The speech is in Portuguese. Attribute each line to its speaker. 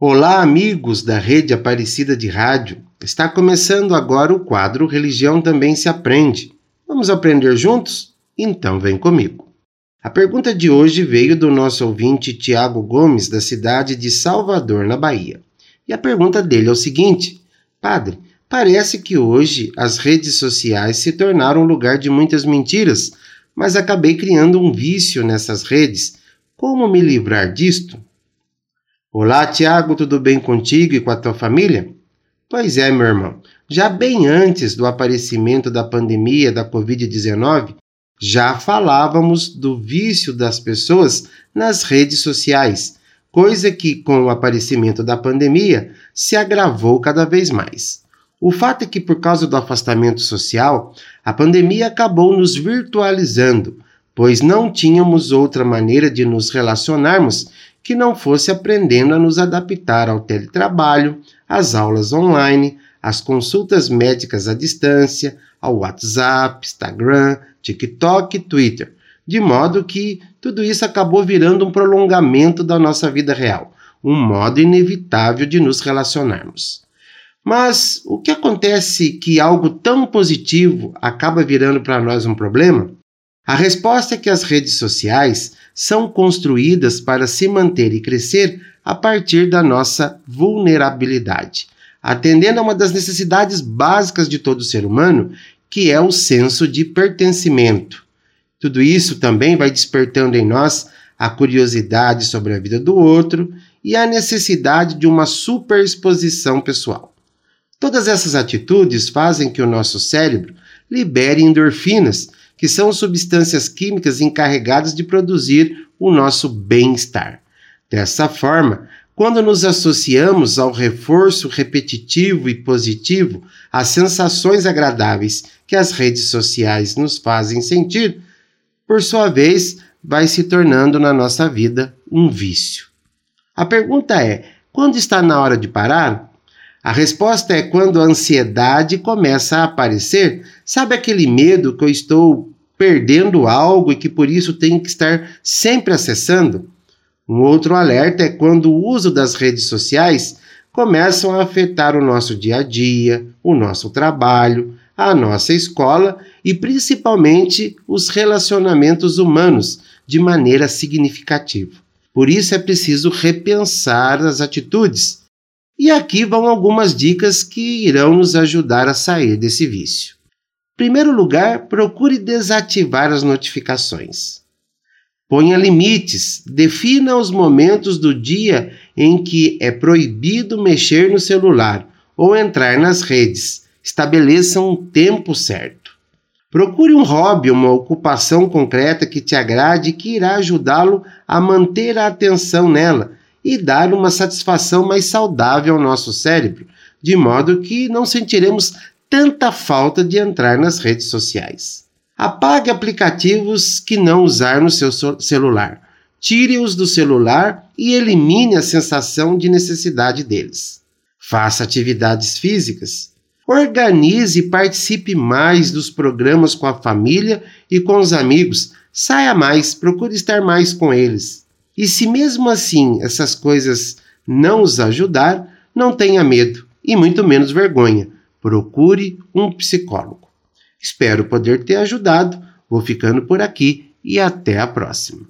Speaker 1: Olá, amigos da Rede Aparecida de Rádio. Está começando agora o quadro Religião Também se Aprende. Vamos aprender juntos? Então vem comigo. A pergunta de hoje veio do nosso ouvinte Tiago Gomes, da cidade de Salvador, na Bahia. E a pergunta dele é o seguinte: Padre, parece que hoje as redes sociais se tornaram lugar de muitas mentiras, mas acabei criando um vício nessas redes. Como me livrar disto? Olá, Tiago, tudo bem contigo e com a tua família? Pois é, meu irmão. Já bem antes do aparecimento da pandemia da Covid-19, já falávamos do vício das pessoas nas redes sociais, coisa que, com o aparecimento da pandemia, se agravou cada vez mais. O fato é que, por causa do afastamento social, a pandemia acabou nos virtualizando, pois não tínhamos outra maneira de nos relacionarmos que não fosse aprendendo a nos adaptar ao teletrabalho, às aulas online, às consultas médicas à distância, ao WhatsApp, Instagram, TikTok e Twitter, de modo que tudo isso acabou virando um prolongamento da nossa vida real, um modo inevitável de nos relacionarmos. Mas o que acontece que algo tão positivo acaba virando para nós um problema? A resposta é que as redes sociais são construídas para se manter e crescer a partir da nossa vulnerabilidade, atendendo a uma das necessidades básicas de todo ser humano, que é o senso de pertencimento. Tudo isso também vai despertando em nós a curiosidade sobre a vida do outro e a necessidade de uma superexposição pessoal. Todas essas atitudes fazem que o nosso cérebro libere endorfinas que são substâncias químicas encarregadas de produzir o nosso bem-estar. Dessa forma, quando nos associamos ao reforço repetitivo e positivo, às sensações agradáveis que as redes sociais nos fazem sentir, por sua vez, vai se tornando na nossa vida um vício. A pergunta é: quando está na hora de parar? A resposta é quando a ansiedade começa a aparecer. Sabe aquele medo que eu estou perdendo algo e que por isso tenho que estar sempre acessando? Um outro alerta é quando o uso das redes sociais começam a afetar o nosso dia a dia, o nosso trabalho, a nossa escola e principalmente os relacionamentos humanos de maneira significativa. Por isso é preciso repensar as atitudes e aqui vão algumas dicas que irão nos ajudar a sair desse vício. Em primeiro lugar, procure desativar as notificações. Ponha limites, defina os momentos do dia em que é proibido mexer no celular ou entrar nas redes. Estabeleça um tempo certo. Procure um hobby, uma ocupação concreta que te agrade e que irá ajudá-lo a manter a atenção nela e dar uma satisfação mais saudável ao nosso cérebro, de modo que não sentiremos tanta falta de entrar nas redes sociais. Apague aplicativos que não usar no seu celular. Tire-os do celular e elimine a sensação de necessidade deles. Faça atividades físicas. Organize e participe mais dos programas com a família e com os amigos. Saia mais, procure estar mais com eles. E se mesmo assim essas coisas não os ajudar, não tenha medo e muito menos vergonha. Procure um psicólogo. Espero poder ter ajudado. Vou ficando por aqui e até a próxima.